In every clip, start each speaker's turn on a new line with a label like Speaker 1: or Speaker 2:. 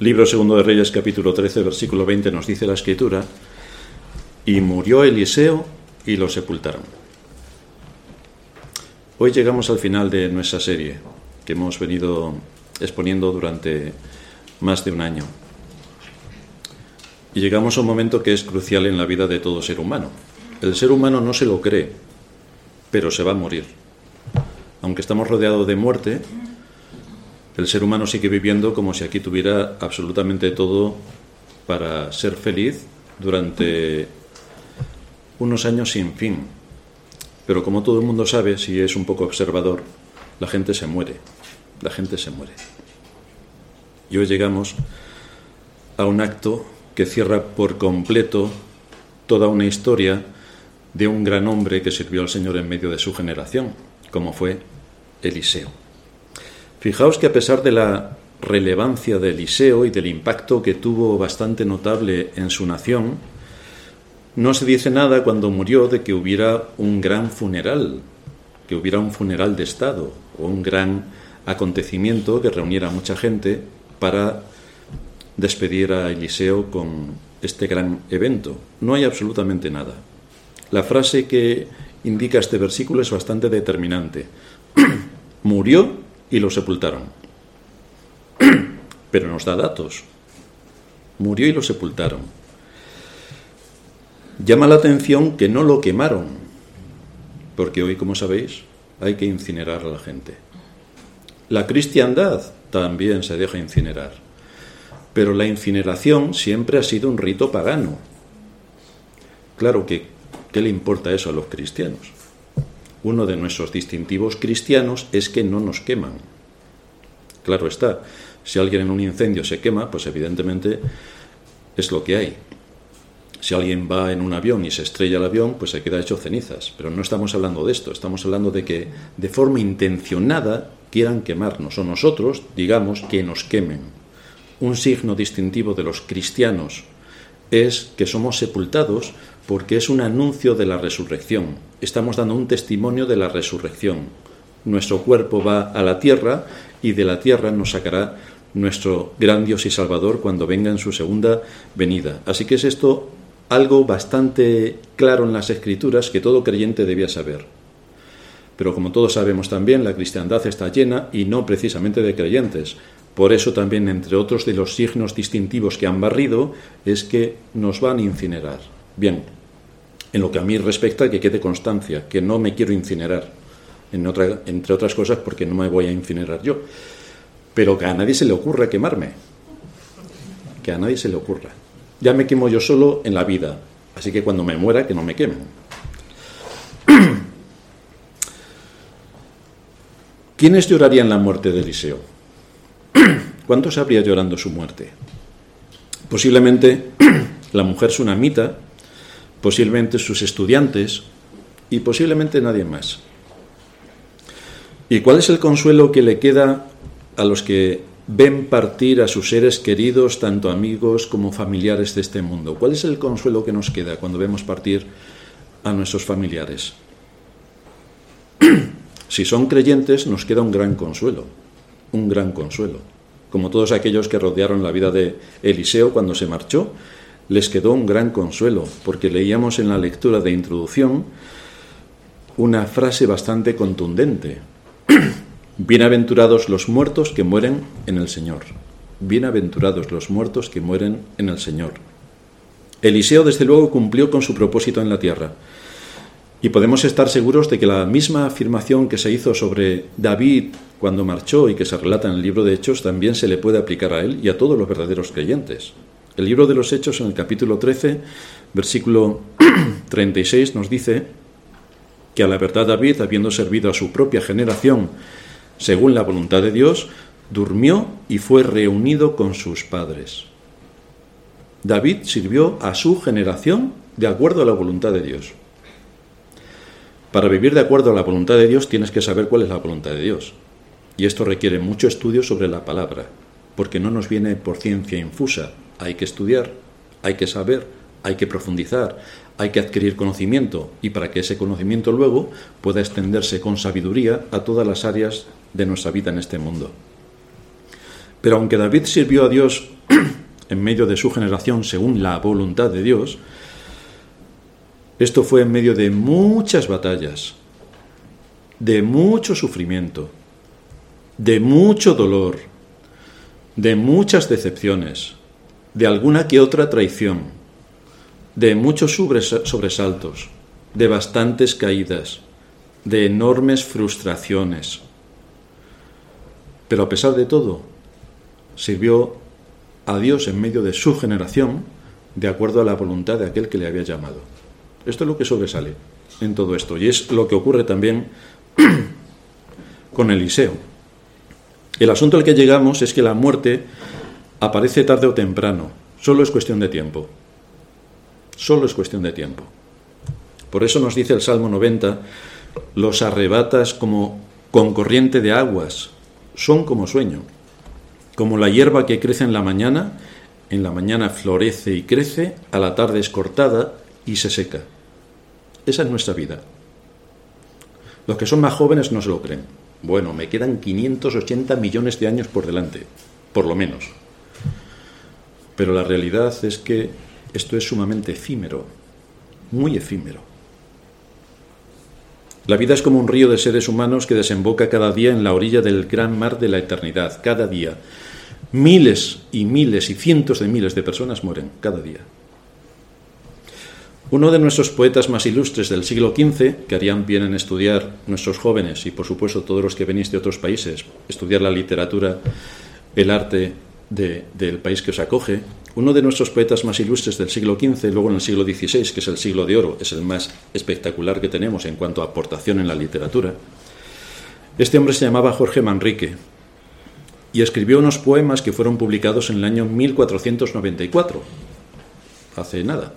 Speaker 1: Libro segundo de Reyes capítulo 13 versículo 20 nos dice la escritura, y murió Eliseo y lo sepultaron. Hoy llegamos al final de nuestra serie que hemos venido exponiendo durante más de un año. Y llegamos a un momento que es crucial en la vida de todo ser humano. El ser humano no se lo cree, pero se va a morir. Aunque estamos rodeados de muerte, el ser humano sigue viviendo como si aquí tuviera absolutamente todo para ser feliz durante unos años sin fin. Pero como todo el mundo sabe, si es un poco observador, la gente se muere. La gente se muere. Y hoy llegamos a un acto que cierra por completo toda una historia de un gran hombre que sirvió al Señor en medio de su generación, como fue Eliseo. Fijaos que a pesar de la relevancia de Eliseo y del impacto que tuvo bastante notable en su nación, no se dice nada cuando murió de que hubiera un gran funeral, que hubiera un funeral de Estado o un gran acontecimiento que reuniera a mucha gente para despedir a Eliseo con este gran evento. No hay absolutamente nada. La frase que indica este versículo es bastante determinante. Murió y lo sepultaron. Pero nos da datos. Murió y lo sepultaron. Llama la atención que no lo quemaron, porque hoy, como sabéis, hay que incinerar a la gente. La cristiandad también se deja incinerar, pero la incineración siempre ha sido un rito pagano. Claro que, ¿qué le importa eso a los cristianos? Uno de nuestros distintivos cristianos es que no nos queman. Claro está, si alguien en un incendio se quema, pues evidentemente es lo que hay. Si alguien va en un avión y se estrella el avión, pues se queda hecho cenizas. Pero no estamos hablando de esto, estamos hablando de que de forma intencionada quieran quemarnos o nosotros digamos que nos quemen. Un signo distintivo de los cristianos es que somos sepultados porque es un anuncio de la resurrección. Estamos dando un testimonio de la resurrección. Nuestro cuerpo va a la tierra y de la tierra nos sacará nuestro gran Dios y Salvador cuando venga en su segunda venida. Así que es esto algo bastante claro en las escrituras que todo creyente debía saber. Pero como todos sabemos también, la cristiandad está llena y no precisamente de creyentes. Por eso también, entre otros de los signos distintivos que han barrido, es que nos van a incinerar. Bien, en lo que a mí respecta, que quede constancia, que no me quiero incinerar, entre otras cosas porque no me voy a incinerar yo, pero que a nadie se le ocurra quemarme, que a nadie se le ocurra. Ya me quemo yo solo en la vida, así que cuando me muera, que no me quemen. ¿Quiénes llorarían la muerte de Eliseo? ¿Cuántos habría llorando su muerte? Posiblemente la mujer sunamita, posiblemente sus estudiantes y posiblemente nadie más. ¿Y cuál es el consuelo que le queda a los que ven partir a sus seres queridos, tanto amigos como familiares de este mundo? ¿Cuál es el consuelo que nos queda cuando vemos partir a nuestros familiares? si son creyentes, nos queda un gran consuelo, un gran consuelo. Como todos aquellos que rodearon la vida de Eliseo cuando se marchó, les quedó un gran consuelo, porque leíamos en la lectura de introducción una frase bastante contundente. Bienaventurados los muertos que mueren en el Señor. Bienaventurados los muertos que mueren en el Señor. Eliseo, desde luego, cumplió con su propósito en la tierra. Y podemos estar seguros de que la misma afirmación que se hizo sobre David cuando marchó y que se relata en el libro de Hechos también se le puede aplicar a él y a todos los verdaderos creyentes. El libro de los Hechos, en el capítulo 13, versículo 36, nos dice que a la verdad David, habiendo servido a su propia generación según la voluntad de Dios, durmió y fue reunido con sus padres. David sirvió a su generación de acuerdo a la voluntad de Dios. Para vivir de acuerdo a la voluntad de Dios tienes que saber cuál es la voluntad de Dios. Y esto requiere mucho estudio sobre la palabra, porque no nos viene por ciencia infusa, hay que estudiar, hay que saber, hay que profundizar, hay que adquirir conocimiento y para que ese conocimiento luego pueda extenderse con sabiduría a todas las áreas de nuestra vida en este mundo. Pero aunque David sirvió a Dios en medio de su generación según la voluntad de Dios, esto fue en medio de muchas batallas, de mucho sufrimiento, de mucho dolor, de muchas decepciones, de alguna que otra traición, de muchos sobresaltos, de bastantes caídas, de enormes frustraciones. Pero a pesar de todo, sirvió a Dios en medio de su generación de acuerdo a la voluntad de aquel que le había llamado. Esto es lo que sobresale en todo esto y es lo que ocurre también con Eliseo. El asunto al que llegamos es que la muerte aparece tarde o temprano, solo es cuestión de tiempo. Solo es cuestión de tiempo. Por eso nos dice el Salmo 90, los arrebatas como con corriente de aguas, son como sueño, como la hierba que crece en la mañana, en la mañana florece y crece, a la tarde es cortada y se seca. Esa es nuestra vida. Los que son más jóvenes no se lo creen. Bueno, me quedan 580 millones de años por delante, por lo menos. Pero la realidad es que esto es sumamente efímero, muy efímero. La vida es como un río de seres humanos que desemboca cada día en la orilla del gran mar de la eternidad, cada día. Miles y miles y cientos de miles de personas mueren cada día. Uno de nuestros poetas más ilustres del siglo XV, que harían bien en estudiar nuestros jóvenes y por supuesto todos los que venís de otros países, estudiar la literatura, el arte del país que os acoge, uno de nuestros poetas más ilustres del siglo XV, luego en el siglo XVI, que es el siglo de oro, es el más espectacular que tenemos en cuanto a aportación en la literatura, este hombre se llamaba Jorge Manrique y escribió unos poemas que fueron publicados en el año 1494, hace nada.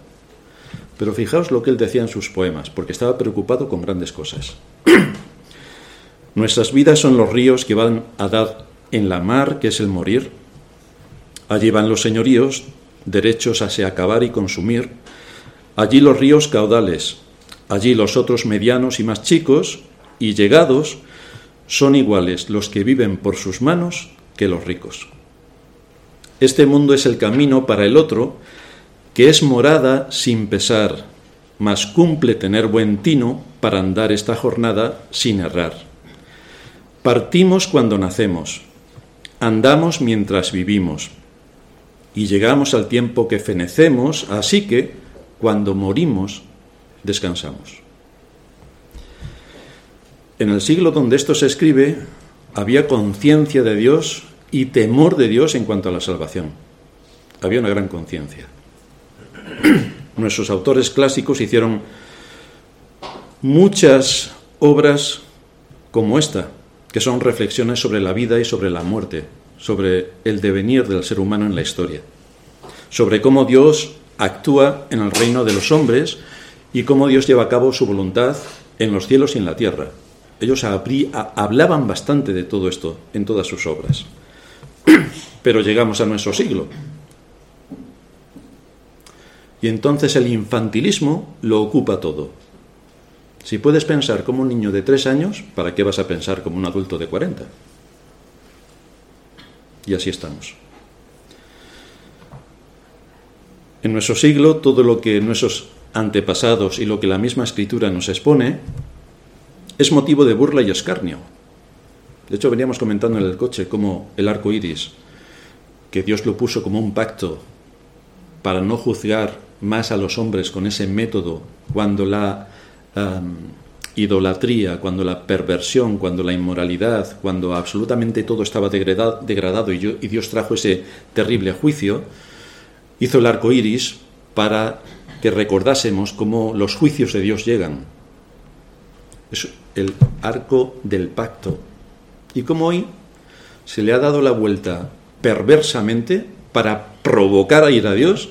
Speaker 1: Pero fijaos lo que él decía en sus poemas, porque estaba preocupado con grandes cosas. Nuestras vidas son los ríos que van a dar en la mar, que es el morir, Allí van los señoríos, derechos a se acabar y consumir. Allí los ríos caudales, allí los otros medianos y más chicos, y llegados, son iguales los que viven por sus manos que los ricos. Este mundo es el camino para el otro, que es morada sin pesar, mas cumple tener buen tino para andar esta jornada sin errar. Partimos cuando nacemos, andamos mientras vivimos, y llegamos al tiempo que fenecemos, así que cuando morimos descansamos. En el siglo donde esto se escribe había conciencia de Dios y temor de Dios en cuanto a la salvación. Había una gran conciencia. Nuestros autores clásicos hicieron muchas obras como esta, que son reflexiones sobre la vida y sobre la muerte, sobre el devenir del ser humano en la historia, sobre cómo Dios actúa en el reino de los hombres y cómo Dios lleva a cabo su voluntad en los cielos y en la tierra. Ellos hablaban bastante de todo esto en todas sus obras. Pero llegamos a nuestro siglo. Y entonces el infantilismo lo ocupa todo. Si puedes pensar como un niño de tres años, ¿para qué vas a pensar como un adulto de cuarenta? Y así estamos. En nuestro siglo, todo lo que nuestros antepasados y lo que la misma escritura nos expone es motivo de burla y escarnio. De hecho, veníamos comentando en el coche cómo el arco iris, que Dios lo puso como un pacto para no juzgar más a los hombres con ese método, cuando la idolatría, cuando la perversión, cuando la inmoralidad, cuando absolutamente todo estaba degradado y, Dios trajo ese terrible juicio, hizo el arco iris para que recordásemos cómo los juicios de Dios llegan. Es el arco del pacto. Y como hoy se le ha dado la vuelta perversamente para provocar a ir a Dios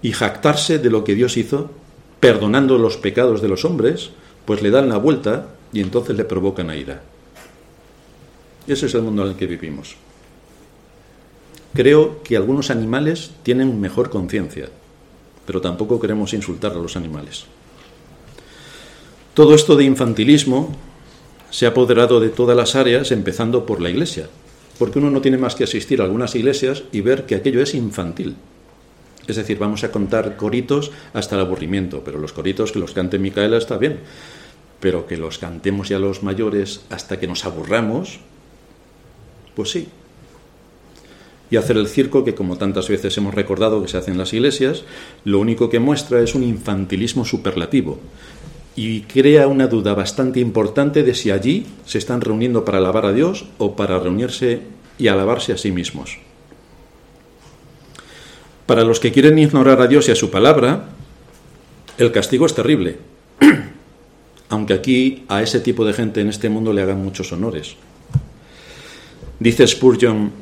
Speaker 1: y jactarse de lo que Dios hizo, perdonando los pecados de los hombres, pues le dan la vuelta y entonces le provocan a ira. Ese es el mundo en el que vivimos. Creo que algunos animales tienen mejor conciencia, pero tampoco queremos insultar a los animales. Todo esto de infantilismo se ha apoderado de todas las áreas, empezando por la Iglesia. porque uno no tiene más que asistir a algunas iglesias y ver que aquello es infantil. Es decir, vamos a contar coritos hasta el aburrimiento, pero los coritos que los cante Micaela está bien, pero que los cantemos ya los mayores hasta que nos aburramos, pues sí. Y hacer el circo que, como tantas veces hemos recordado que se hace en las iglesias, lo único que muestra es un infantilismo superlativo y crea una duda bastante importante de si allí se están reuniendo para alabar a Dios o para reunirse y alabarse a sí mismos. Para los que quieren ignorar a Dios y a su palabra, el castigo es terrible, aunque aquí a ese tipo de gente en este mundo le hagan muchos honores. Dice Spurgeon,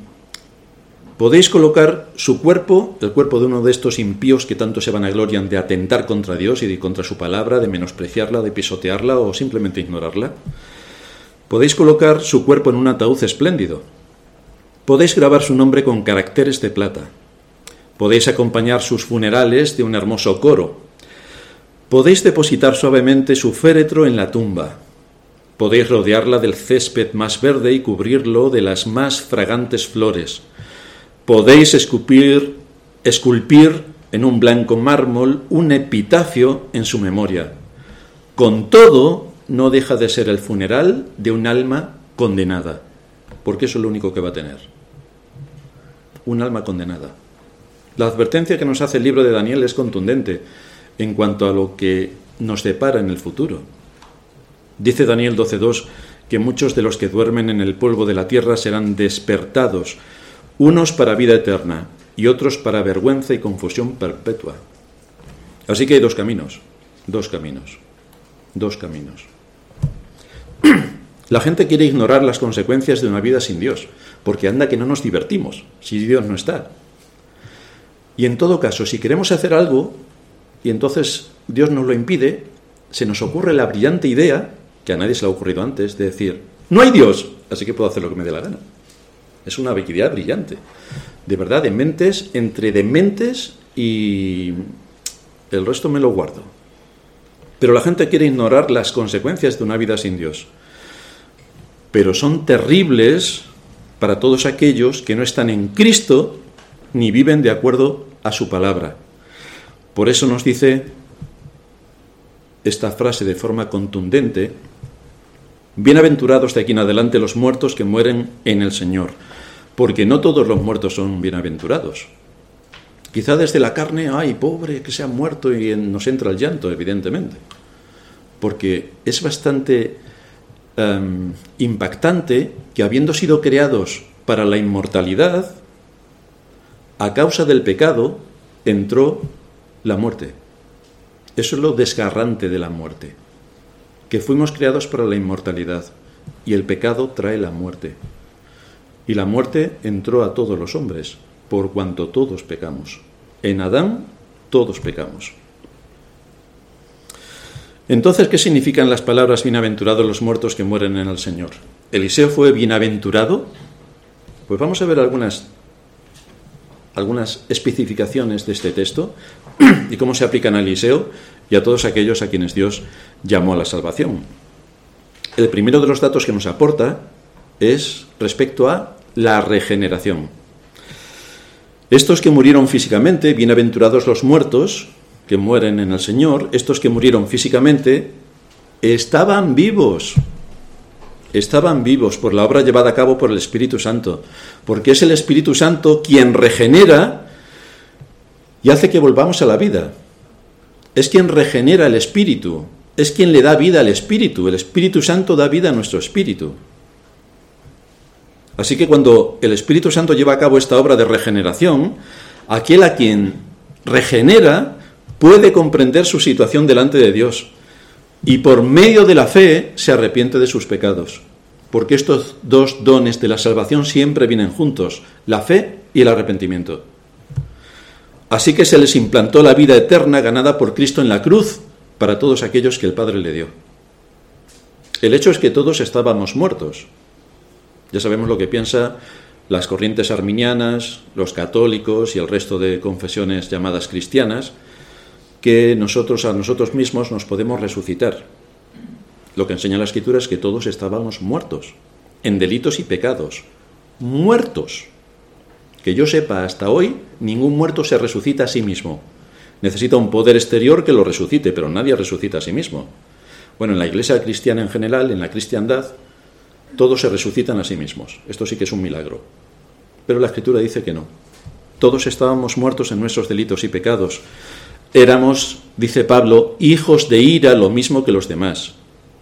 Speaker 1: podéis colocar su cuerpo, el cuerpo de uno de estos impíos que tanto se van a vanaglorian de atentar contra Dios y de contra su palabra, de menospreciarla, de pisotearla o simplemente ignorarla. Podéis colocar su cuerpo en un ataúd espléndido. Podéis grabar su nombre con caracteres de plata. Podéis acompañar sus funerales de un hermoso coro. Podéis depositar suavemente su féretro en la tumba. Podéis rodearla del césped más verde y cubrirlo de las más fragantes flores podéis esculpir, esculpir en un blanco mármol un epitafio en su memoria. Con todo, no deja de ser el funeral de un alma condenada, porque eso es lo único que va a tener. Un alma condenada. La advertencia que nos hace el libro de Daniel es contundente en cuanto a lo que nos depara en el futuro. Dice Daniel 12.2 que muchos de los que duermen en el polvo de la tierra serán despertados unos para vida eterna y otros para vergüenza y confusión perpetua. Así que hay dos caminos, dos caminos, dos caminos. La gente quiere ignorar las consecuencias de una vida sin Dios, porque anda que no nos divertimos si Dios no está. Y en todo caso, si queremos hacer algo y entonces Dios nos lo impide, se nos ocurre la brillante idea, que a nadie se le ha ocurrido antes, de decir, no hay Dios, así que puedo hacer lo que me dé la gana. Es una idea brillante. De verdad, de mentes, entre dementes y el resto me lo guardo. Pero la gente quiere ignorar las consecuencias de una vida sin Dios. Pero son terribles para todos aquellos que no están en Cristo ni viven de acuerdo a su palabra. Por eso nos dice esta frase de forma contundente, bienaventurados de aquí en adelante los muertos que mueren en el Señor porque no todos los muertos son bienaventurados. Quizá desde la carne, ay, pobre, que se ha muerto y nos entra el llanto, evidentemente. Porque es bastante em, impactante que habiendo sido creados para la inmortalidad, a causa del pecado entró la muerte. Eso es lo desgarrante de la muerte, que fuimos creados para la inmortalidad y el pecado trae la muerte. Y la muerte entró a todos los hombres, por cuanto todos pecamos. En Adán todos pecamos. Entonces, ¿qué significan las palabras bienaventurados los muertos que mueren en el Señor? ¿Eliseo fue bienaventurado? Pues vamos a ver algunas, algunas especificaciones de este texto y cómo se aplican a Eliseo y a todos aquellos a quienes Dios llamó a la salvación. El primero de los datos que nos aporta es respecto a la regeneración. Estos que murieron físicamente, bienaventurados los muertos, que mueren en el Señor, estos que murieron físicamente, estaban vivos. Estaban vivos por la obra llevada a cabo por el Espíritu Santo, porque es el Espíritu Santo quien regenera y hace que volvamos a la vida. Es quien regenera el Espíritu, es quien le da vida al Espíritu. El Espíritu Santo da vida a nuestro Espíritu. Así que cuando el Espíritu Santo lleva a cabo esta obra de regeneración, aquel a quien regenera puede comprender su situación delante de Dios y por medio de la fe se arrepiente de sus pecados. Porque estos dos dones de la salvación siempre vienen juntos, la fe y el arrepentimiento. Así que se les implantó la vida eterna ganada por Cristo en la cruz para todos aquellos que el Padre le dio. El hecho es que todos estábamos muertos, ya sabemos lo que piensan las corrientes arminianas, los católicos y el resto de confesiones llamadas cristianas, que nosotros a nosotros mismos nos podemos resucitar. Lo que enseña la Escritura es que todos estábamos muertos en delitos y pecados, muertos. Que yo sepa, hasta hoy ningún muerto se resucita a sí mismo. Necesita un poder exterior que lo resucite, pero nadie resucita a sí mismo. Bueno, en la iglesia cristiana en general, en la cristiandad, todos se resucitan a sí mismos. Esto sí que es un milagro. Pero la escritura dice que no. Todos estábamos muertos en nuestros delitos y pecados. Éramos, dice Pablo, hijos de ira lo mismo que los demás.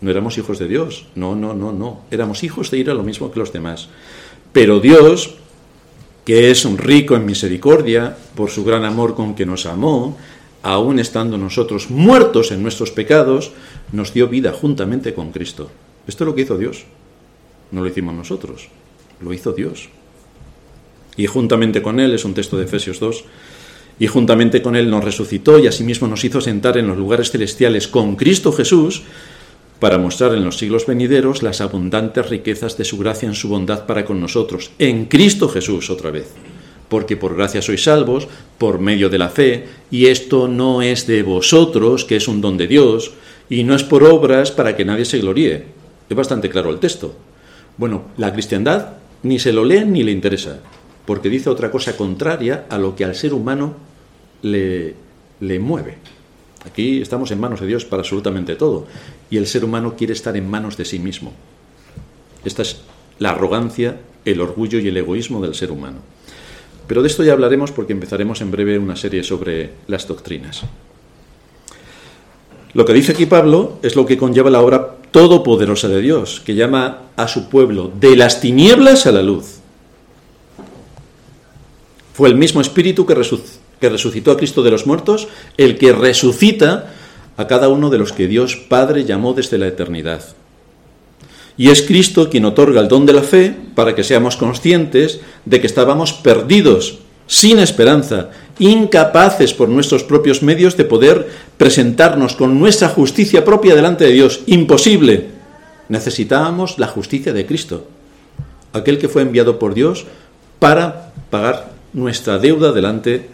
Speaker 1: No éramos hijos de Dios. No, no, no, no. Éramos hijos de ira lo mismo que los demás. Pero Dios, que es un rico en misericordia, por su gran amor con que nos amó, aun estando nosotros muertos en nuestros pecados, nos dio vida juntamente con Cristo. Esto es lo que hizo Dios. No lo hicimos nosotros, lo hizo Dios. Y juntamente con Él, es un texto de Efesios 2, y juntamente con Él nos resucitó y asimismo nos hizo sentar en los lugares celestiales con Cristo Jesús para mostrar en los siglos venideros las abundantes riquezas de su gracia en su bondad para con nosotros, en Cristo Jesús otra vez. Porque por gracia sois salvos, por medio de la fe, y esto no es de vosotros, que es un don de Dios, y no es por obras para que nadie se gloríe. Es bastante claro el texto. Bueno, la cristiandad ni se lo lee ni le interesa, porque dice otra cosa contraria a lo que al ser humano le, le mueve. Aquí estamos en manos de Dios para absolutamente todo, y el ser humano quiere estar en manos de sí mismo. Esta es la arrogancia, el orgullo y el egoísmo del ser humano. Pero de esto ya hablaremos porque empezaremos en breve una serie sobre las doctrinas. Lo que dice aquí Pablo es lo que conlleva la obra todopoderosa de Dios, que llama a su pueblo de las tinieblas a la luz. Fue el mismo espíritu que, resucitó a Cristo de los muertos, el que resucita a cada uno de los que Dios Padre llamó desde la eternidad. Y es Cristo quien otorga el don de la fe para que seamos conscientes de que estábamos perdidos, sin esperanza, incapaces por nuestros propios medios de poder presentarnos con nuestra justicia propia delante de Dios. Imposible. Necesitábamos la justicia de Cristo, aquel que fue enviado por Dios para pagar nuestra deuda delante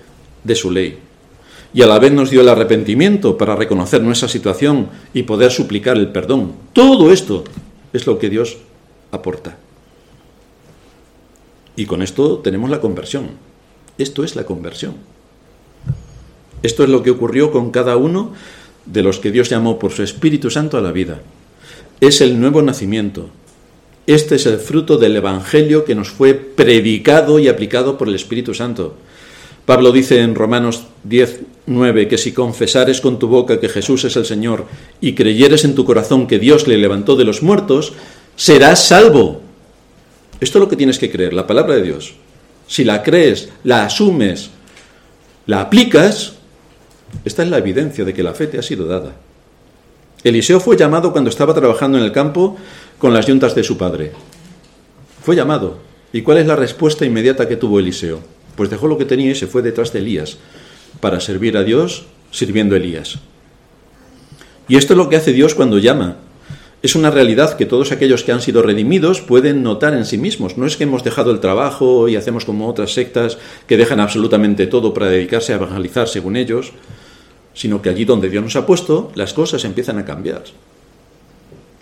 Speaker 1: de su ley. Y a la vez nos dio el arrepentimiento para reconocer nuestra situación y poder suplicar el perdón. Todo esto es lo que Dios aporta. Y con esto tenemos la conversión. Esto es la conversión. Esto es lo que ocurrió con cada uno de los que Dios llamó por su Espíritu Santo a la vida. Es el nuevo nacimiento. Este es el fruto del Evangelio que nos fue predicado y aplicado por el Espíritu Santo. Pablo dice en Romanos 10, 9 que si confesares con tu boca que Jesús es el Señor y creyeres en tu corazón que Dios le levantó de los muertos, serás salvo. Esto es lo que tienes que creer, la palabra de Dios si la crees, la asumes, la aplicas, esta es la evidencia de que la fe te ha sido dada. Eliseo fue llamado cuando estaba trabajando en el campo con las yuntas de su padre. Fue llamado. ¿Y cuál es la respuesta inmediata que tuvo Eliseo? Pues dejó lo que tenía y se fue detrás de Elías para servir a Dios sirviendo a Elías. Y esto es lo que hace Dios cuando llama es una realidad que todos aquellos que han sido redimidos pueden notar en sí mismos. No es que hemos dejado el trabajo y hacemos como otras sectas que dejan absolutamente todo para dedicarse a evangelizar según ellos, sino que allí donde Dios nos ha puesto, las cosas empiezan a cambiar.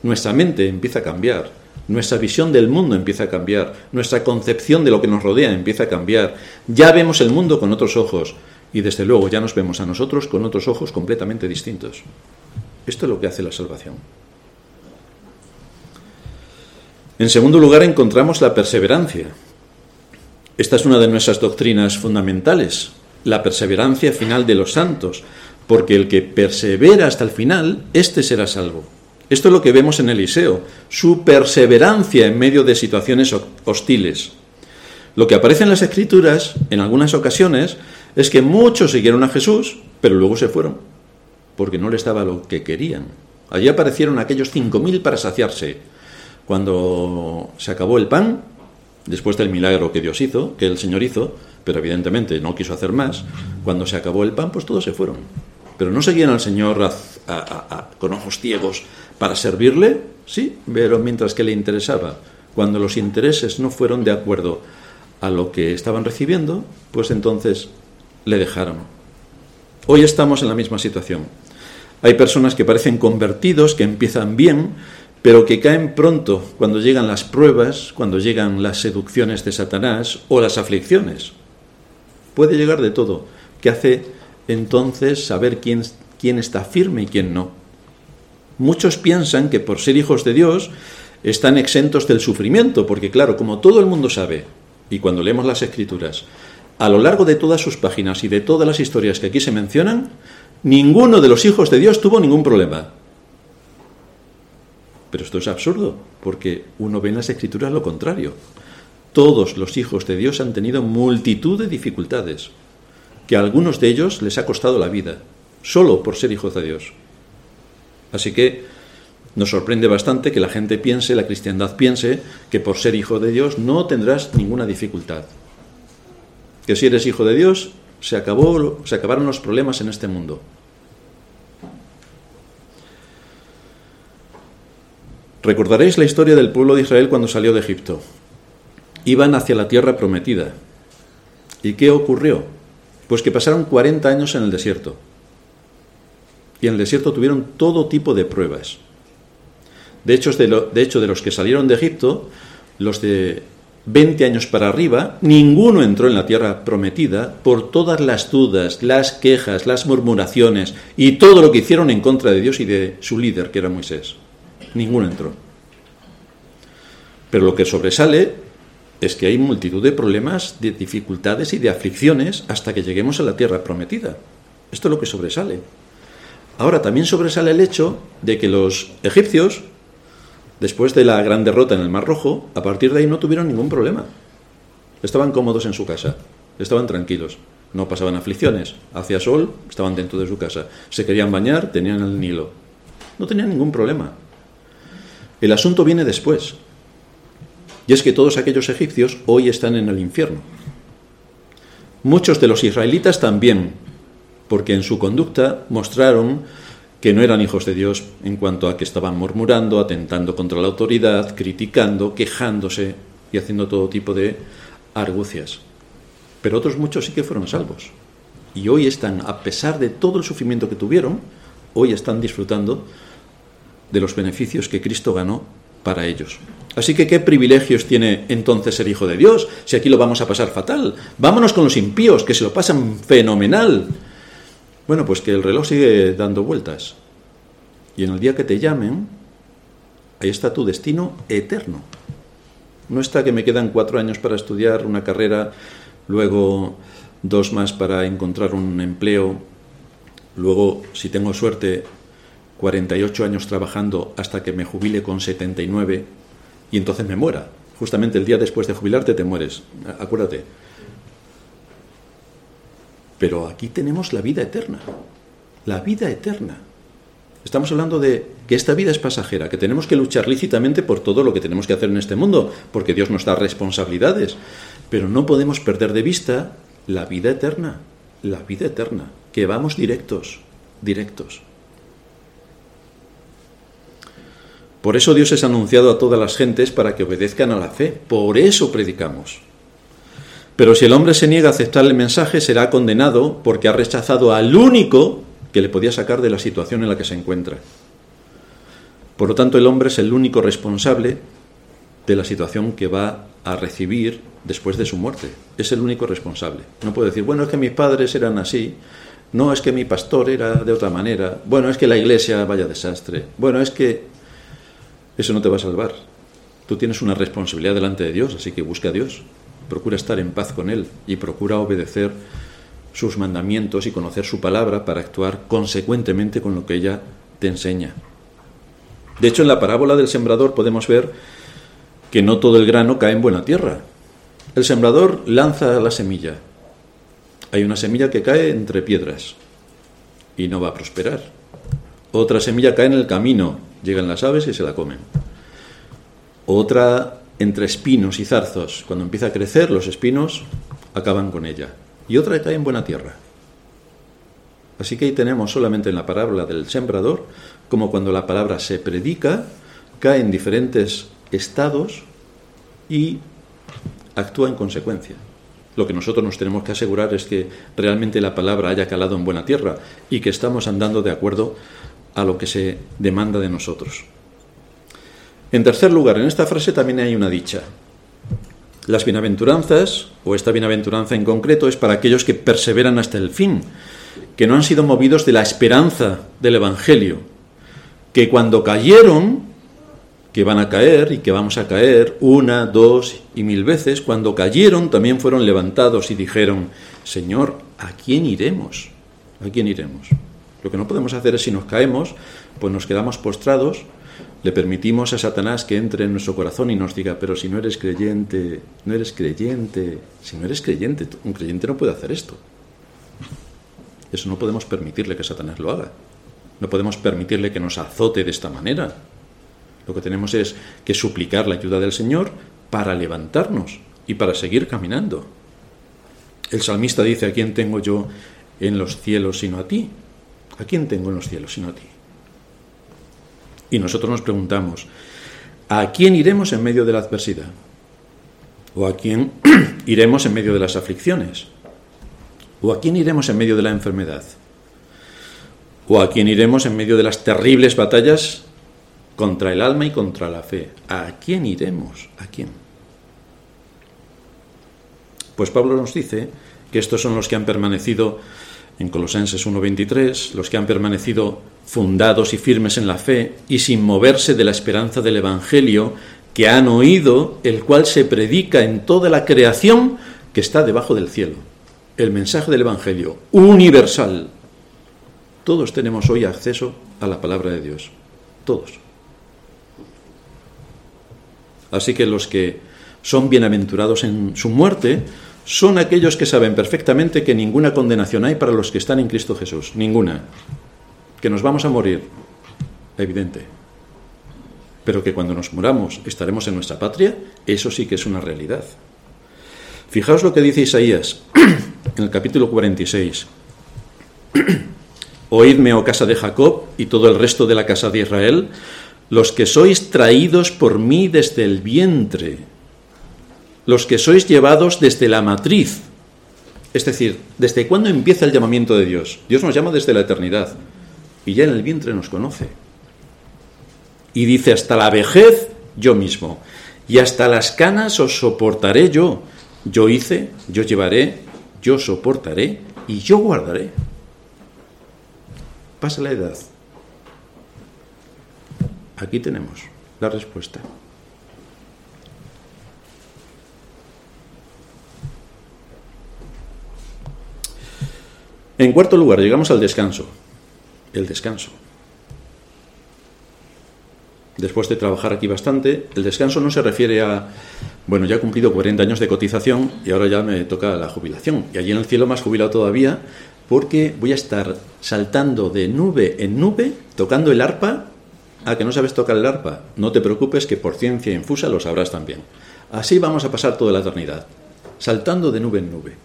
Speaker 1: Nuestra mente empieza a cambiar, nuestra visión del mundo empieza a cambiar, nuestra concepción de lo que nos rodea empieza a cambiar. Ya vemos el mundo con otros ojos y desde luego ya nos vemos a nosotros con otros ojos completamente distintos. Esto es lo que hace la salvación. En segundo lugar, encontramos la perseverancia. Esta es una de nuestras doctrinas fundamentales, la perseverancia final de los santos, porque el que persevera hasta el final, éste será salvo. Esto es lo que vemos en Eliseo, su perseverancia en medio de situaciones hostiles. Lo que aparece en las Escrituras, en algunas ocasiones, es que muchos siguieron a Jesús, pero luego se fueron, porque no les daba lo que querían. Allí aparecieron aquellos cinco mil para saciarse, cuando se acabó el pan, después del milagro que Dios hizo, que el Señor hizo, pero evidentemente no quiso hacer más, cuando se acabó el pan, pues todos se fueron. Pero no seguían al Señor con ojos ciegos para servirle, sí, pero mientras que le interesaba. Cuando los intereses no fueron de acuerdo a lo que estaban recibiendo, pues entonces le dejaron. Hoy estamos en la misma situación. Hay personas que parecen convertidos, que empiezan bien, pero que caen pronto cuando llegan las pruebas, cuando llegan las seducciones de Satanás o las aflicciones. Puede llegar de todo, que hace entonces saber quién, quién está firme y quién no. Muchos piensan que por ser hijos de Dios están exentos del sufrimiento, porque claro, como todo el mundo sabe, y cuando leemos las escrituras, a lo largo de todas sus páginas y de todas las historias que aquí se mencionan, ninguno de los hijos de Dios tuvo ningún problema. Pero esto es absurdo, porque uno ve en las escrituras lo contrario. Todos los hijos de Dios han tenido multitud de dificultades, que a algunos de ellos les ha costado la vida, solo por ser hijos de Dios. Así que nos sorprende bastante que la gente piense, la cristiandad piense, que por ser hijo de Dios no tendrás ninguna dificultad. Que si eres hijo de Dios, se, acabó, se acabaron los problemas en este mundo. Recordaréis la historia del pueblo de Israel cuando salió de Egipto. Iban hacia la tierra prometida. ¿Y qué ocurrió? Pues que pasaron 40 años en el desierto. Y en el desierto tuvieron todo tipo de pruebas. De hecho, de, los que salieron de Egipto, los de 20 años para arriba, ninguno entró en la tierra prometida por todas las dudas, las quejas, las murmuraciones y todo lo que hicieron en contra de Dios y de su líder, que era Moisés. Ninguno entró. Pero lo que sobresale es que hay multitud de problemas, de dificultades y de aflicciones hasta que lleguemos a la tierra prometida. Esto es lo que sobresale. Ahora también sobresale el hecho de que los egipcios, después de la gran derrota en el Mar Rojo, a partir de ahí no tuvieron ningún problema. Estaban cómodos en su casa, estaban tranquilos, no pasaban aflicciones, hacía sol, estaban dentro de su casa, se querían bañar, tenían el Nilo, no tenían ningún problema. El asunto viene después, y es que todos aquellos egipcios hoy están en el infierno. Muchos de los israelitas también, porque en su conducta mostraron que no eran hijos de Dios en cuanto a que estaban murmurando, atentando contra la autoridad, criticando, quejándose y haciendo todo tipo de argucias. Pero otros muchos sí que fueron salvos. Y hoy están, a pesar de todo el sufrimiento que tuvieron, hoy están disfrutando de los beneficios que Cristo ganó para ellos. Así que, ¿qué privilegios tiene entonces ser hijo de Dios? Si aquí lo vamos a pasar fatal. Vámonos con los impíos, que se lo pasan fenomenal. Bueno, pues que el reloj sigue dando vueltas. Y en el día que te llamen, ahí está tu destino eterno. No está que me quedan cuatro años para estudiar una carrera, luego dos más para encontrar un empleo, luego, si tengo suerte, 48 años trabajando hasta que me jubile con 79 y entonces me muera. Justamente el día después de jubilarte te mueres, acuérdate. Pero aquí tenemos la vida eterna. La vida eterna. Estamos hablando de que esta vida es pasajera, que tenemos que luchar lícitamente por todo lo que tenemos que hacer en este mundo, porque Dios nos da responsabilidades. Pero no podemos perder de vista la vida eterna. La vida eterna. Que vamos directos, directos. Por eso Dios es anunciado a todas las gentes para que obedezcan a la fe. Por eso predicamos. Pero si el hombre se niega a aceptar el mensaje, será condenado porque ha rechazado al único que le podía sacar de la situación en la que se encuentra. Por lo tanto, el hombre es el único responsable de la situación que va a recibir después de su muerte. Es el único responsable. No puede decir, bueno, es que mis padres eran así, no es que mi pastor era de otra manera, bueno, es que la iglesia vaya desastre, bueno, es que eso no te va a salvar. Tú tienes una responsabilidad delante de Dios, así que busca a Dios procura estar en paz con Él y procura obedecer sus mandamientos y conocer su palabra para actuar consecuentemente con lo que ella te enseña. De hecho, en la parábola del sembrador podemos ver que no todo el grano cae en buena tierra. El sembrador lanza la semilla. Hay una semilla que cae entre piedras y no va a prosperar. Otra semilla cae en el camino, llegan las aves y se la comen. Otra entre espinos y zarzos. Cuando empieza a crecer, los espinos acaban con ella. Y otra cae en buena tierra. Así que ahí tenemos solamente en la parábola del sembrador, como cuando la palabra se predica, cae en diferentes estados y actúa en consecuencia. Lo que nosotros nos tenemos que asegurar es que realmente la palabra haya calado en buena tierra y que estamos andando de acuerdo a lo que se demanda de nosotros. En tercer lugar, en esta frase también hay una dicha. Las bienaventuranzas, o esta bienaventuranza en concreto, es para aquellos que perseveran hasta el fin, que no han sido movidos de la esperanza del Evangelio, que cuando cayeron, que van a caer y que vamos a caer una, dos y mil veces, cuando cayeron también fueron levantados y dijeron, Señor, ¿a quién iremos? ¿A quién iremos? Lo que no podemos hacer es si nos caemos, pues nos quedamos postrados, le permitimos a Satanás que entre en nuestro corazón y nos diga, pero si no eres creyente, no eres creyente, si no eres creyente, un creyente no puede hacer esto. Eso no podemos permitirle que Satanás lo haga. No podemos permitirle que nos azote de esta manera. Lo que tenemos es que suplicar la ayuda del Señor para levantarnos y para seguir caminando. El salmista dice, ¿a quién tengo yo en los cielos sino a ti? ¿A quién tengo en los cielos sino a ti? Y nosotros nos preguntamos, ¿a quién iremos en medio de la adversidad? ¿O a quién iremos en medio de las aflicciones? ¿O a quién iremos en medio de la enfermedad? ¿O a quién iremos en medio de las terribles batallas contra el alma y contra la fe? ¿A quién iremos? ¿A quién? Pues Pablo nos dice que estos son los que han permanecido en Colosenses 1.23, los que han permanecido fundados y firmes en la fe y sin moverse de la esperanza del Evangelio que han oído, el cual se predica en toda la creación que está debajo del cielo. El mensaje del Evangelio universal. Todos tenemos hoy acceso a la palabra de Dios. Todos. Así que los que son bienaventurados en su muerte son aquellos que saben perfectamente que ninguna condenación hay para los que están en Cristo Jesús. Ninguna. Que nos vamos a morir. Evidente. Pero que cuando nos muramos estaremos en nuestra patria, eso sí que es una realidad. Fijaos lo que dice Isaías en el capítulo 46. Oídme, oh casa de Jacob, y todo el resto de la casa de Israel, los que sois traídos por mí desde el vientre, los que sois llevados desde la matriz. Es decir, ¿desde cuándo empieza el llamamiento de Dios? Dios nos llama desde la eternidad, y ya en el vientre nos conoce. Y dice, hasta la vejez yo mismo, y hasta las canas os soportaré yo. Yo hice, yo llevaré, yo soportaré y yo guardaré. Pasa la edad. Aquí tenemos la respuesta. En cuarto lugar, llegamos al descanso. El descanso. Después de trabajar aquí bastante, el descanso no se refiere a, bueno, ya he cumplido 40 años de cotización y ahora ya me toca la jubilación. Y allí en el cielo más jubilado todavía porque voy a estar saltando de nube en nube, tocando el arpa Ah, que no sabes tocar el arpa. No te preocupes que por ciencia infusa lo sabrás también. Así vamos a pasar toda la eternidad, saltando de nube en nube.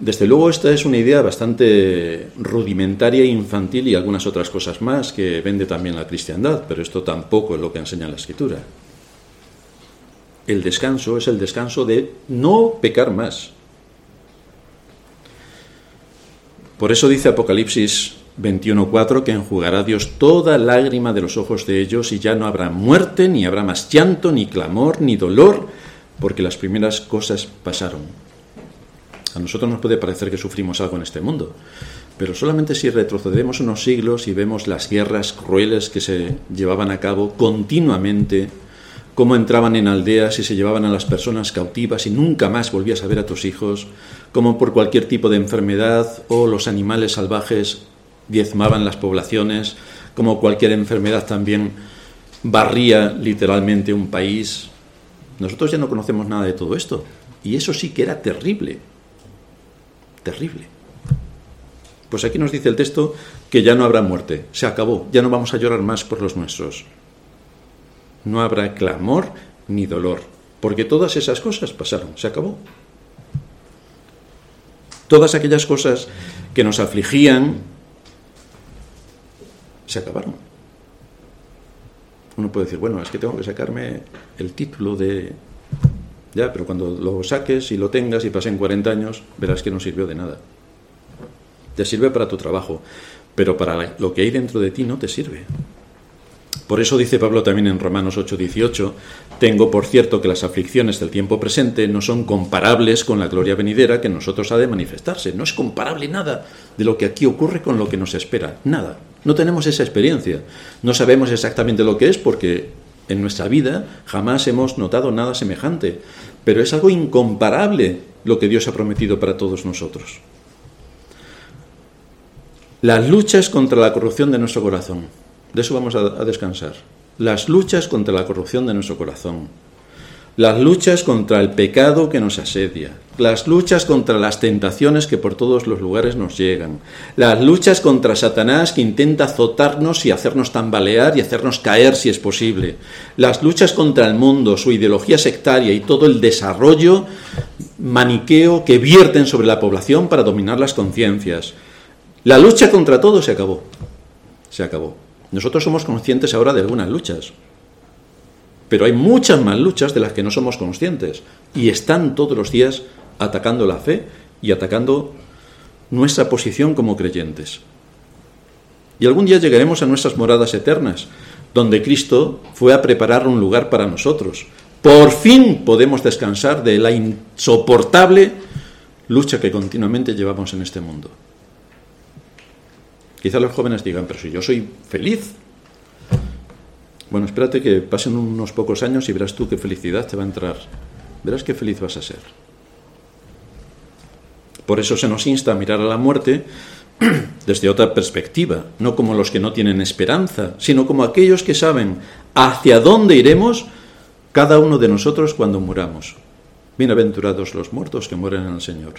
Speaker 1: Desde luego esta es una idea bastante rudimentaria infantil y algunas otras cosas más que vende también la cristiandad, pero esto tampoco es lo que enseña la escritura. El descanso es el descanso de no pecar más. Por eso dice Apocalipsis 21.4 que enjugará Dios toda lágrima de los ojos de ellos y ya no habrá muerte, ni habrá más llanto, ni clamor, ni dolor, porque las primeras cosas pasaron. A nosotros nos puede parecer que sufrimos algo en este mundo, pero solamente si retrocedemos unos siglos y vemos las guerras crueles que se llevaban a cabo continuamente, cómo entraban en aldeas y se llevaban a las personas cautivas y nunca más volvías a ver a tus hijos, como por cualquier tipo de enfermedad o los animales salvajes diezmaban las poblaciones, como cualquier enfermedad también barría literalmente un país. Nosotros ya no conocemos nada de todo esto. Y eso sí que era terrible. Terrible. Pues aquí nos dice el texto que ya no habrá muerte. Se acabó. Ya no vamos a llorar más por los nuestros. No habrá clamor ni dolor. Porque todas esas cosas pasaron. Se acabó. Todas aquellas cosas que nos afligían, se acabaron. Uno puede decir, bueno, es que tengo que sacarme el título de... Ya, pero cuando lo saques y lo tengas y pasen 40 años, verás que no sirvió de nada. Te sirve para tu trabajo, pero para lo que hay dentro de ti no te sirve. Por eso dice Pablo también en Romanos 8:18, tengo por cierto que las aflicciones del tiempo presente no son comparables con la gloria venidera que nosotros ha de manifestarse. No es comparable nada de lo que aquí ocurre con lo que nos espera. Nada. No tenemos esa experiencia. No sabemos exactamente lo que es porque en nuestra vida jamás hemos notado nada semejante. Pero es algo incomparable lo que Dios ha prometido para todos nosotros. Las luchas contra la corrupción de nuestro corazón. De eso vamos a, descansar. Las luchas contra la corrupción de nuestro corazón. Las luchas contra el pecado que nos asedia. Las luchas contra las tentaciones que por todos los lugares nos llegan. Las luchas contra Satanás que intenta azotarnos y hacernos tambalear y hacernos caer si es posible. Las luchas contra el mundo, su ideología sectaria y todo el desarrollo maniqueo que vierten sobre la población para dominar las conciencias. La lucha contra todo se acabó. Se acabó. Nosotros somos conscientes ahora de algunas luchas, pero hay muchas más luchas de las que no somos conscientes y están todos los días atacando la fe y atacando nuestra posición como creyentes. Y algún día llegaremos a nuestras moradas eternas, donde Cristo fue a preparar un lugar para nosotros. Por fin podemos descansar de la insoportable lucha que continuamente llevamos en este mundo. Quizá los jóvenes digan, pero si yo soy feliz. Bueno, espérate que pasen unos pocos años y verás tú qué felicidad te va a entrar. Verás qué feliz vas a ser. Por eso se nos insta a mirar a la muerte desde otra perspectiva, no como los que no tienen esperanza, sino como aquellos que saben hacia dónde iremos cada uno de nosotros cuando muramos. Bienaventurados los muertos que mueren en el Señor.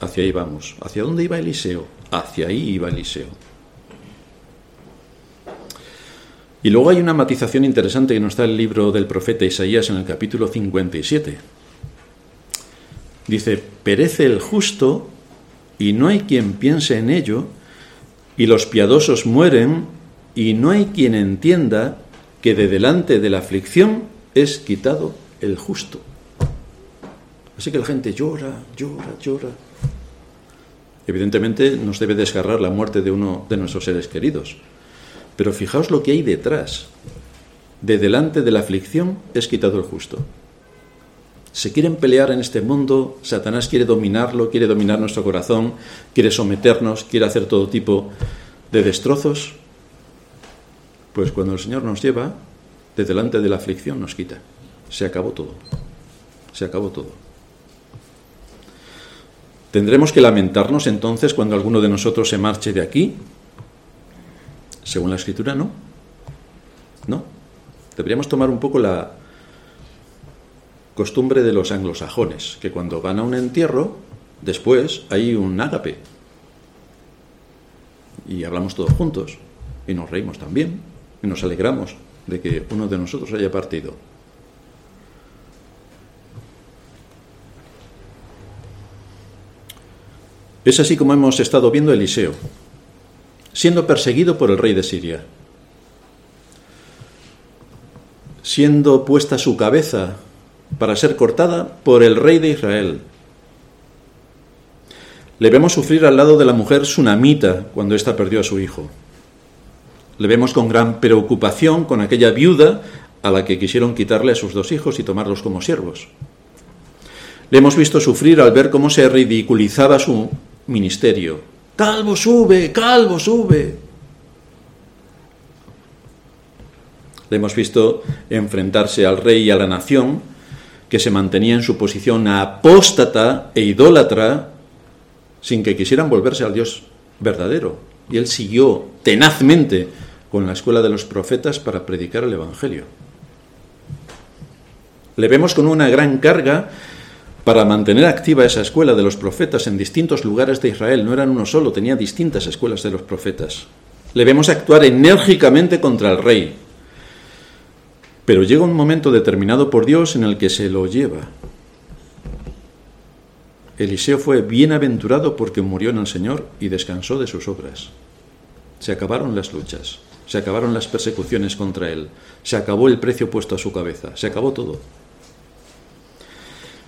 Speaker 1: Hacia ahí vamos. ¿Hacia dónde iba Eliseo? Hacia ahí iba Eliseo. Y luego hay una matización interesante que nos da el libro del profeta Isaías en el capítulo 57. Dice, perece el justo y no hay quien piense en ello, y los piadosos mueren y no hay quien entienda que de delante de la aflicción es quitado el justo. Así que la gente llora, llora, llora. Evidentemente nos debe desgarrar la muerte de uno de nuestros seres queridos. Pero fijaos lo que hay detrás. De delante de la aflicción es quitado el justo. Se quieren pelear en este mundo, Satanás quiere dominarlo, quiere dominar nuestro corazón, quiere someternos, quiere hacer todo tipo de destrozos. Pues cuando el Señor nos lleva, de delante de la aflicción nos quita. Se acabó todo. Se acabó todo. ¿Tendremos que lamentarnos entonces cuando alguno de nosotros se marche de aquí? Según la escritura, no. No. Deberíamos tomar un poco la costumbre de los anglosajones, que cuando van a un entierro, después hay un ágape. Y hablamos todos juntos. Y nos reímos también. Y nos alegramos de que uno de nosotros haya partido. Es así como hemos estado viendo Eliseo siendo perseguido por el rey de Siria, siendo puesta su cabeza para ser cortada por el rey de Israel. Le vemos sufrir al lado de la mujer tsunamita cuando ésta perdió a su hijo. Le vemos con gran preocupación con aquella viuda a la que quisieron quitarle a sus dos hijos y tomarlos como siervos. Le hemos visto sufrir al ver cómo se ridiculizaba su ministerio, Calvo sube, calvo sube. Le hemos visto enfrentarse al rey y a la nación, que se mantenía en su posición apóstata e idólatra, sin que quisieran volverse al Dios verdadero. Y él siguió tenazmente con la escuela de los profetas para predicar el Evangelio. Le vemos con una gran carga para mantener activa esa escuela de los profetas en distintos lugares de Israel, no eran uno solo, tenía distintas escuelas de los profetas. Le vemos actuar enérgicamente contra el rey. Pero llega un momento determinado por Dios en el que se lo lleva. Eliseo fue bienaventurado porque murió en el Señor y descansó de sus obras. Se acabaron las luchas, se acabaron las persecuciones contra él, se acabó el precio puesto a su cabeza, se acabó todo.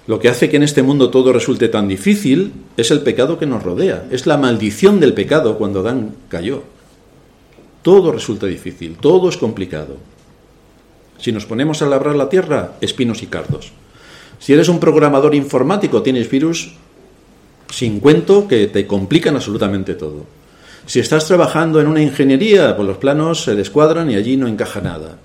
Speaker 1: Lo que hace que en este mundo todo resulte tan difícil es el pecado que nos rodea, es la maldición del pecado cuando Adán cayó. Todo resulta difícil, todo es complicado. Si nos ponemos a labrar la tierra, espinos y cardos. Si eres un programador informático, tienes virus sin cuento que te complican absolutamente todo. Si estás trabajando en una ingeniería, pues los planos se descuadran y allí no encaja nada.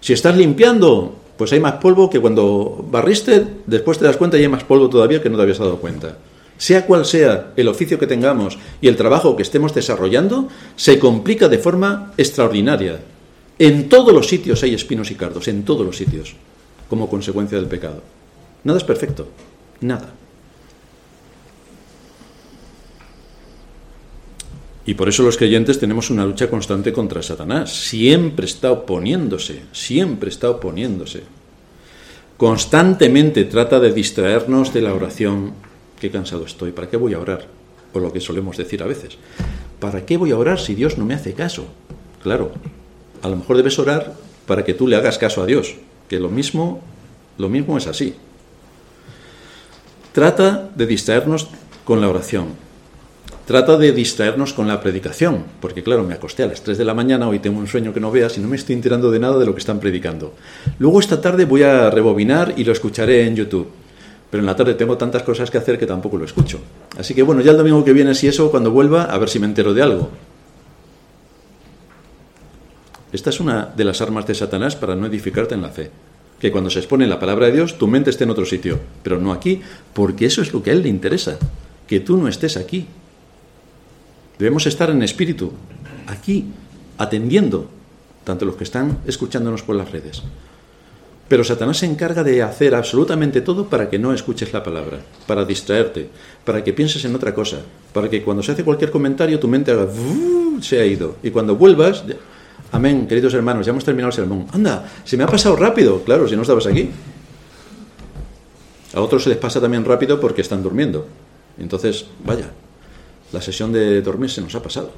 Speaker 1: Si estás limpiando, pues hay más polvo que cuando barriste, después te das cuenta y hay más polvo todavía que no te habías dado cuenta. Sea cual sea el oficio que tengamos y el trabajo que estemos desarrollando, se complica de forma extraordinaria. En todos los sitios hay espinos y cardos, en todos los sitios, como consecuencia del pecado. Nada es perfecto, nada. Y por eso los creyentes tenemos una lucha constante contra Satanás. Siempre está oponiéndose, siempre está oponiéndose. Constantemente trata de distraernos de la oración. Qué cansado estoy, ¿para qué voy a orar? O lo que solemos decir a veces. ¿Para qué voy a orar si Dios no me hace caso? Claro, a lo mejor debes orar para que tú le hagas caso a Dios, que lo mismo, lo mismo es así. Trata de distraernos con la oración, trata de distraernos con la predicación, porque claro, me acosté a las 3 de la mañana, hoy tengo un sueño que no veas y no me estoy enterando de nada de lo que están predicando. Luego esta tarde voy a rebobinar y lo escucharé en YouTube, pero en la tarde tengo tantas cosas que hacer que tampoco lo escucho. Así que bueno, ya el domingo que viene, si eso, cuando vuelva, a ver si me entero de algo. Esta es una de las armas de Satanás para no edificarte en la fe. Que cuando se expone la palabra de Dios, tu mente esté en otro sitio, pero no aquí, porque eso es lo que a él le interesa, que tú no estés aquí, Debemos estar en espíritu, aquí, atendiendo, tanto los que están escuchándonos por las redes. Pero Satanás se encarga de hacer absolutamente todo para que no escuches la palabra, para distraerte, para que pienses en otra cosa, para que cuando se hace cualquier comentario tu mente haga se ha ido y cuando vuelvas, amén, queridos hermanos, ya hemos terminado el sermón. Anda, se me ha pasado rápido, claro, si no estabas aquí. A otros se les pasa también rápido porque están durmiendo. Entonces, vaya, la sesión de dormir se nos ha pasado.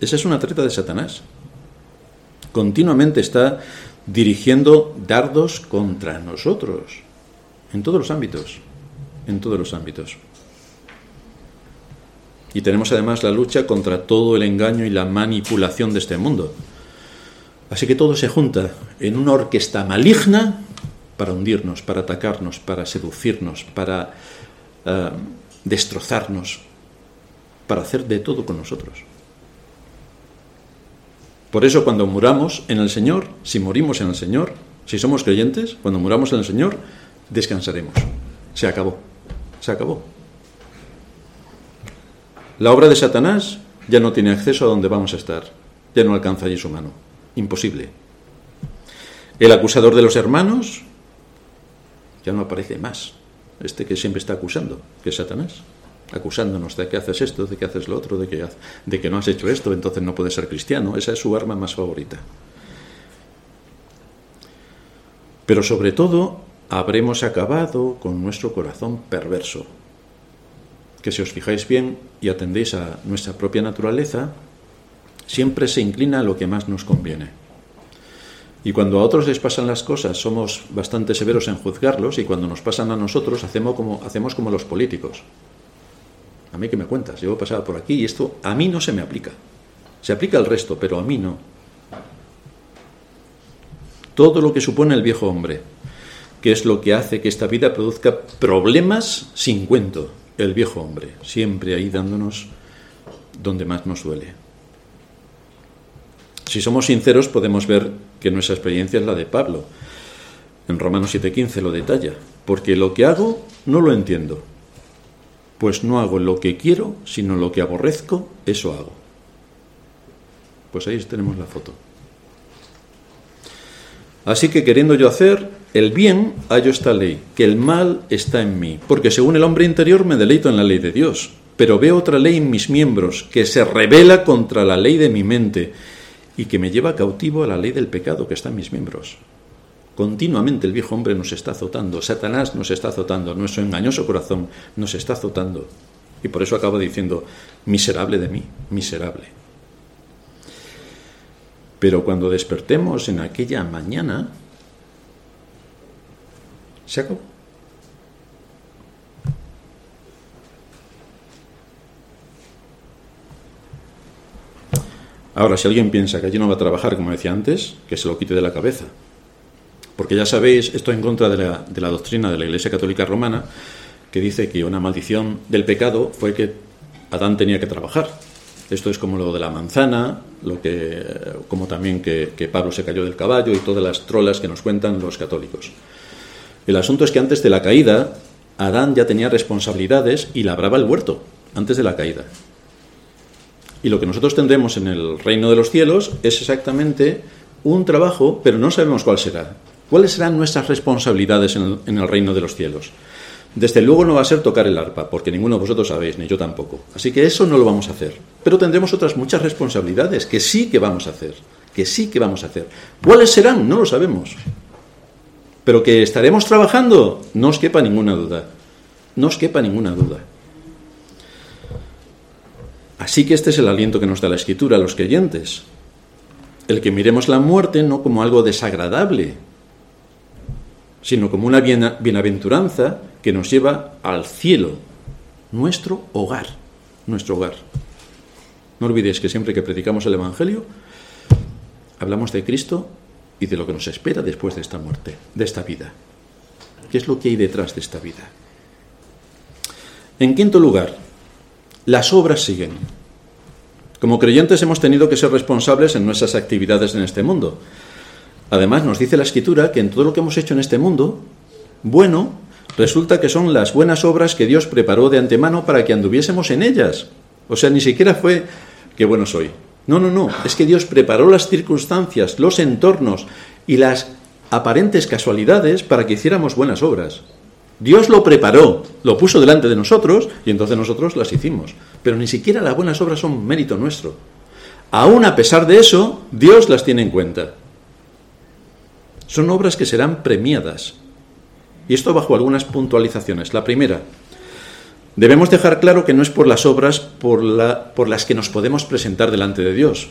Speaker 1: Esa es una treta de Satanás. Continuamente está dirigiendo dardos contra nosotros, en todos los ámbitos, en todos los ámbitos. Y tenemos además la lucha contra todo el engaño y la manipulación de este mundo. Así que todo se junta en una orquesta maligna para hundirnos, para atacarnos, para seducirnos, para eh, destrozarnos, para hacer de todo con nosotros. Por eso cuando muramos en el Señor, si morimos en el Señor, si somos creyentes, cuando muramos en el Señor, descansaremos. Se acabó. Se acabó. La obra de Satanás ya no tiene acceso a donde vamos a estar. Ya no alcanza allí su mano. Imposible. El acusador de los hermanos ya no aparece más este que siempre está acusando, que es Satanás, acusándonos de que haces esto, de que haces lo otro, de que, de que no has hecho esto, entonces no puedes ser cristiano. Esa es su arma más favorita. Pero sobre todo, habremos acabado con nuestro corazón perverso, que si os fijáis bien y atendéis a nuestra propia naturaleza, siempre se inclina a lo que más nos conviene. Y cuando a otros les pasan las cosas somos bastante severos en juzgarlos y cuando nos pasan a nosotros hacemos como, hacemos como los políticos. A mí que me cuentas, yo he pasado por aquí y esto a mí no se me aplica. Se aplica al resto, pero a mí no. Todo lo que supone el viejo hombre, que es lo que hace que esta vida produzca problemas sin cuento, el viejo hombre, siempre ahí dándonos donde más nos duele. Si somos sinceros podemos ver que nuestra experiencia es la de Pablo. En Romanos 7:15 lo detalla, porque lo que hago no lo entiendo, pues no hago lo que quiero, sino lo que aborrezco, eso hago. Pues ahí tenemos la foto. Así que queriendo yo hacer el bien, hallo esta ley, que el mal está en mí, porque según el hombre interior me deleito en la ley de Dios, pero veo otra ley en mis miembros, que se revela contra la ley de mi mente y que me lleva cautivo a la ley del pecado que está en mis miembros. Continuamente el viejo hombre nos está azotando, Satanás nos está azotando, nuestro engañoso corazón nos está azotando. Y por eso acaba diciendo, miserable de mí, miserable. Pero cuando despertemos en aquella mañana, se acabó. Ahora, si alguien piensa que allí no va a trabajar, como decía antes, que se lo quite de la cabeza. Porque ya sabéis, esto en contra de la, de la doctrina de la Iglesia Católica Romana, que dice que una maldición del pecado fue que Adán tenía que trabajar. Esto es como lo de la manzana, lo que, como también que, que, Pablo se cayó del caballo y todas las trolas que nos cuentan los católicos. El asunto es que antes de la caída, Adán ya tenía responsabilidades y labraba el huerto, antes de la caída. Y lo que nosotros tendremos en el reino de los cielos es exactamente un trabajo, pero no sabemos cuál será. ¿Cuáles serán nuestras responsabilidades en el, reino de los cielos? Desde luego no va a ser tocar el arpa, porque ninguno de vosotros sabéis, ni yo tampoco. Así que eso no lo vamos a hacer. Pero tendremos otras muchas responsabilidades que sí que vamos a hacer, que sí que vamos a hacer. ¿Cuáles serán? No lo sabemos. Pero que estaremos trabajando, no os quepa ninguna duda. No os quepa ninguna duda. Así que este es el aliento que nos da la Escritura a los creyentes. El que miremos la muerte no como algo desagradable, sino como una bienaventuranza que nos lleva al cielo, nuestro hogar, nuestro hogar. No olvidéis que siempre que predicamos el Evangelio, hablamos de Cristo y de lo que nos espera después de esta muerte, de esta vida. ¿Qué es lo que hay detrás de esta vida? En quinto lugar, las obras siguen. Como creyentes hemos tenido que ser responsables en nuestras actividades en este mundo. Además, nos dice la Escritura que en todo lo que hemos hecho en este mundo, bueno, resulta que son las buenas obras que Dios preparó de antemano para que anduviésemos en ellas. O sea, ni siquiera fue que bueno soy. No, no, no. Es que Dios preparó las circunstancias, los entornos y las aparentes casualidades para que hiciéramos buenas obras. Dios lo preparó, lo puso delante de nosotros y entonces nosotros las hicimos. Pero ni siquiera las buenas obras son mérito nuestro. Aún a pesar de eso, Dios las tiene en cuenta. Son obras que serán premiadas. Y esto bajo algunas puntualizaciones. La primera, debemos dejar claro que no es por las obras por, por las que nos podemos presentar delante de Dios,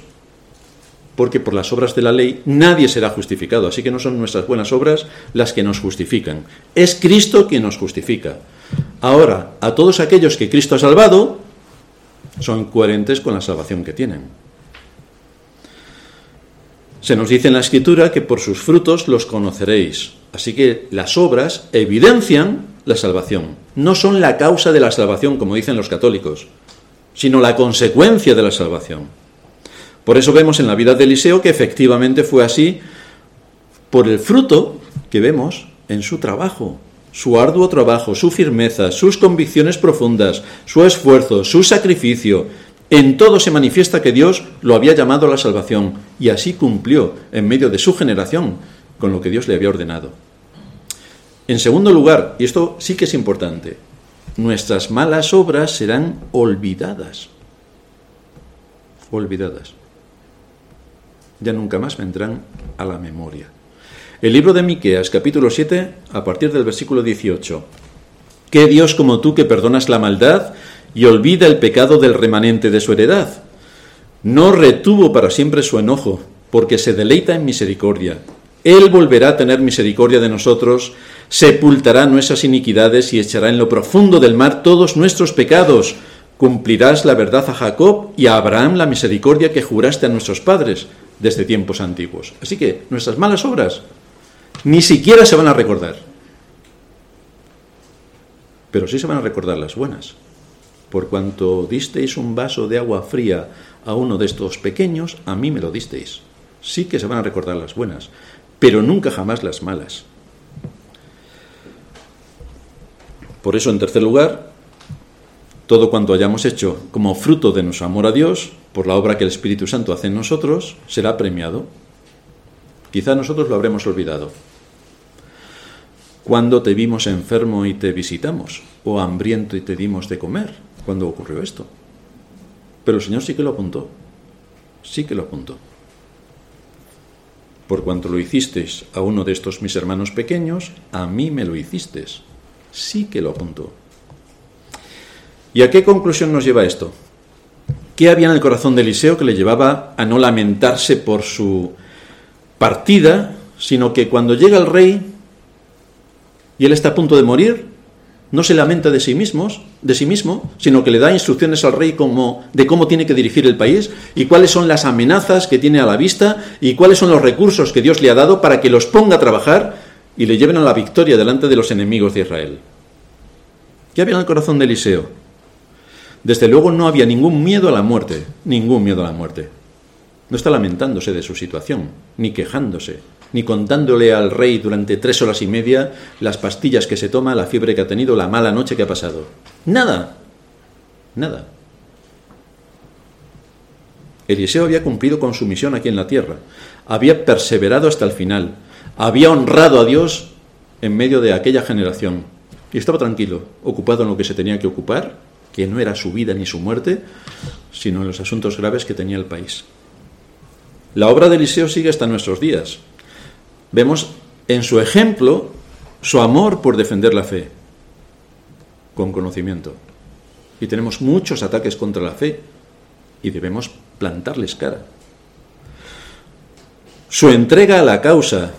Speaker 1: porque por las obras de la ley nadie será justificado, así que no son nuestras buenas obras las que nos justifican, es Cristo quien nos justifica. Ahora, a todos aquellos que Cristo ha salvado, son coherentes con la salvación que tienen. Se nos dice en la Escritura que por sus frutos los conoceréis. Así que las obras evidencian la salvación. No son la causa de la salvación, como dicen los católicos, sino la consecuencia de la salvación. Por eso vemos en la vida de Eliseo que efectivamente fue así por el fruto que vemos en su trabajo, su arduo trabajo, su firmeza, sus convicciones profundas, su esfuerzo, su sacrificio, en todo se manifiesta que Dios lo había llamado a la salvación y así cumplió en medio de su generación con lo que Dios le había ordenado. En segundo lugar, y esto sí que es importante, nuestras malas obras serán olvidadas. Olvidadas. Ya nunca más vendrán a la memoria. El libro de Miqueas, capítulo 7, a partir del versículo 18. ¿Qué Dios como tú que perdonas la maldad y olvida el pecado del remanente de su heredad. No retuvo para siempre su enojo, porque se deleita en misericordia. Él volverá a tener misericordia de nosotros, sepultará nuestras iniquidades y echará en lo profundo del mar todos nuestros pecados. Cumplirás la verdad a Jacob y a Abraham la misericordia que juraste a nuestros padres desde tiempos antiguos. Así que nuestras malas obras ni siquiera se van a recordar. Pero sí se van a recordar las buenas por cuanto disteis un vaso de agua fría a uno de estos pequeños, a mí me lo disteis. Sí que se van a recordar las buenas, pero nunca jamás las malas. Por eso, en tercer lugar, todo cuanto hayamos hecho como fruto de nuestro amor a Dios, por la obra que el Espíritu Santo hace en nosotros, será premiado. Quizá nosotros lo habremos olvidado. Cuando te vimos enfermo y te visitamos, o hambriento y te dimos de comer, cuando ocurrió esto. Pero el Señor sí que lo apuntó, sí que lo apuntó. Por cuanto lo hicisteis a uno de estos mis hermanos pequeños, a mí me lo hicisteis. Sí que lo apuntó. ¿Y a qué conclusión nos lleva esto? ¿Qué había en el corazón de Eliseo que le llevaba a no lamentarse por su partida, sino que cuando llega el rey y él está a punto de morir, no se lamenta de sí mismos, de sí mismo, sino que le da instrucciones al rey de cómo tiene que dirigir el país y cuáles son las amenazas que tiene a la vista y cuáles son los recursos que Dios le ha dado para que los ponga a trabajar y le lleven a la victoria delante de los enemigos de Israel. ¿Qué había en el corazón de Eliseo? Desde luego no había ningún miedo a la muerte, ningún miedo a la muerte. No está lamentándose de su situación, ni quejándose, ni contándole al rey durante tres horas y media las pastillas que se toma, la fiebre que ha tenido, la mala noche que ha pasado. Nada, nada. Eliseo había cumplido con su misión aquí en la tierra, había perseverado hasta el final, había honrado a Dios en medio de aquella generación y estaba tranquilo, ocupado en lo que se tenía que ocupar, que no era su vida ni su muerte, sino en los asuntos graves que tenía el país. La obra de Eliseo sigue hasta nuestros días vemos en su ejemplo su amor por defender la fe con conocimiento. Y tenemos muchos ataques contra la fe y debemos plantarles cara. Su entrega a la causa,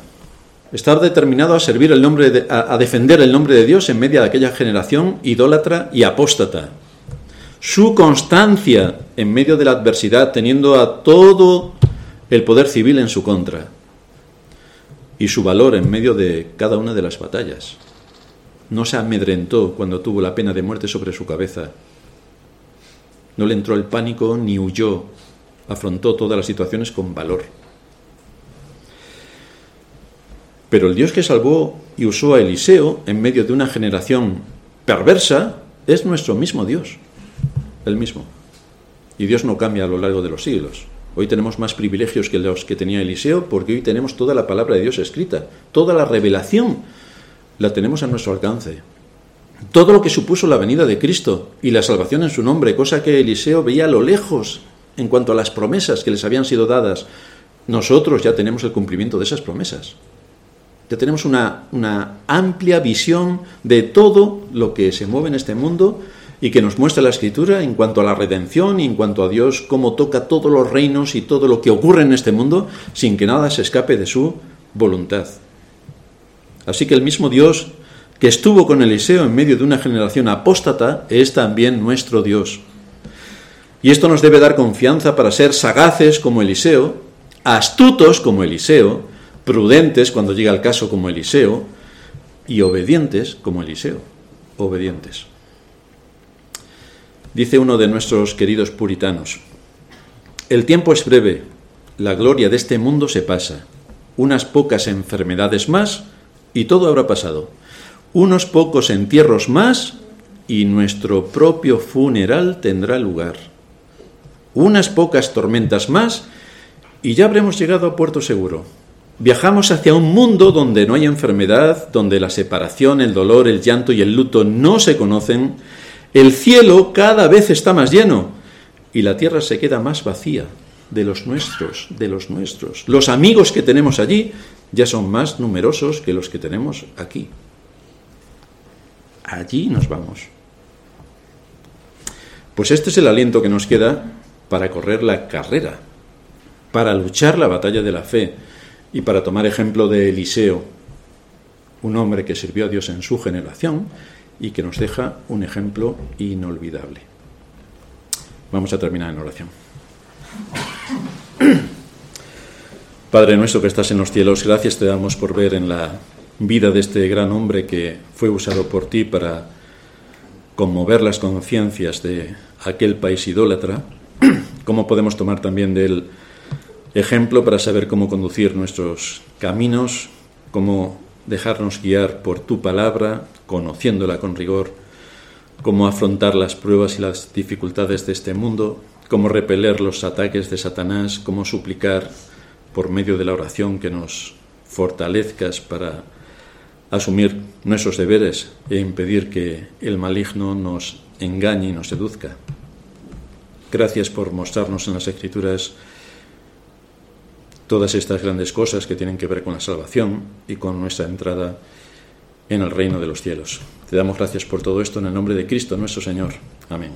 Speaker 1: estar determinado a servir el nombre a, a defender el nombre de Dios en medio de aquella generación idólatra y apóstata. Su constancia en medio de la adversidad, teniendo a todo el poder civil en su contra y su valor en medio de cada una de las batallas. No se amedrentó cuando tuvo la pena de muerte sobre su cabeza. No le entró el pánico ni huyó. Afrontó todas las situaciones con valor. Pero el Dios que salvó y usó a Eliseo en medio de una generación perversa es nuestro mismo Dios, el mismo. Y Dios no cambia a lo largo de los siglos. Hoy tenemos más privilegios que los que tenía Eliseo porque hoy tenemos toda la palabra de Dios escrita, toda la revelación la tenemos a nuestro alcance. Todo lo que supuso la venida de Cristo y la salvación en su nombre, cosa que Eliseo veía a lo lejos en cuanto a las promesas que les habían sido dadas, nosotros ya tenemos el cumplimiento de esas promesas. Ya tenemos una, una amplia visión de todo lo que se mueve en este mundo y que nos muestra la Escritura en cuanto a la redención y en cuanto a Dios, cómo toca todos los reinos y todo lo que ocurre en este mundo sin que nada se escape de su voluntad. Así que el mismo Dios que estuvo con Eliseo en medio de una generación apóstata es también nuestro Dios. Y esto nos debe dar confianza para ser sagaces como Eliseo, astutos como Eliseo, prudentes cuando llega el caso como Eliseo y obedientes como Eliseo, obedientes. Dice uno de nuestros queridos puritanos, el tiempo es breve, la gloria de este mundo se pasa, unas pocas enfermedades más y todo habrá pasado, unos pocos entierros más y nuestro propio funeral tendrá lugar, unas pocas tormentas más y ya habremos llegado a puerto seguro. Viajamos hacia un mundo donde no hay enfermedad, donde la separación, el dolor, el llanto y el luto no se conocen, el cielo cada vez está más lleno y la tierra se queda más vacía de los nuestros, de los nuestros. Los amigos que tenemos allí ya son más numerosos que los que tenemos aquí. Allí nos vamos. Pues este es el aliento que nos queda para correr la carrera, para luchar la batalla de la fe y para tomar ejemplo de Eliseo, un hombre que sirvió a Dios en su generación y que nos deja un ejemplo inolvidable. Vamos a terminar en oración. Padre nuestro que estás en los cielos, gracias te damos por ver en la vida de este gran hombre que fue usado por ti para conmover las conciencias de aquel país idólatra, cómo podemos tomar también del ejemplo para saber cómo conducir nuestros caminos, cómo dejarnos guiar por tu palabra, conociéndola con rigor, cómo afrontar las pruebas y las dificultades de este mundo, cómo repeler los ataques de Satanás, cómo suplicar por medio de la oración que nos fortalezcas para asumir nuestros deberes e impedir que el maligno nos engañe y nos seduzca. Gracias por mostrarnos en las Escrituras todas estas grandes cosas que tienen que ver con la salvación y con nuestra entrada en el reino de los cielos. Te damos gracias por todo esto en el nombre de Cristo nuestro Señor. Amén.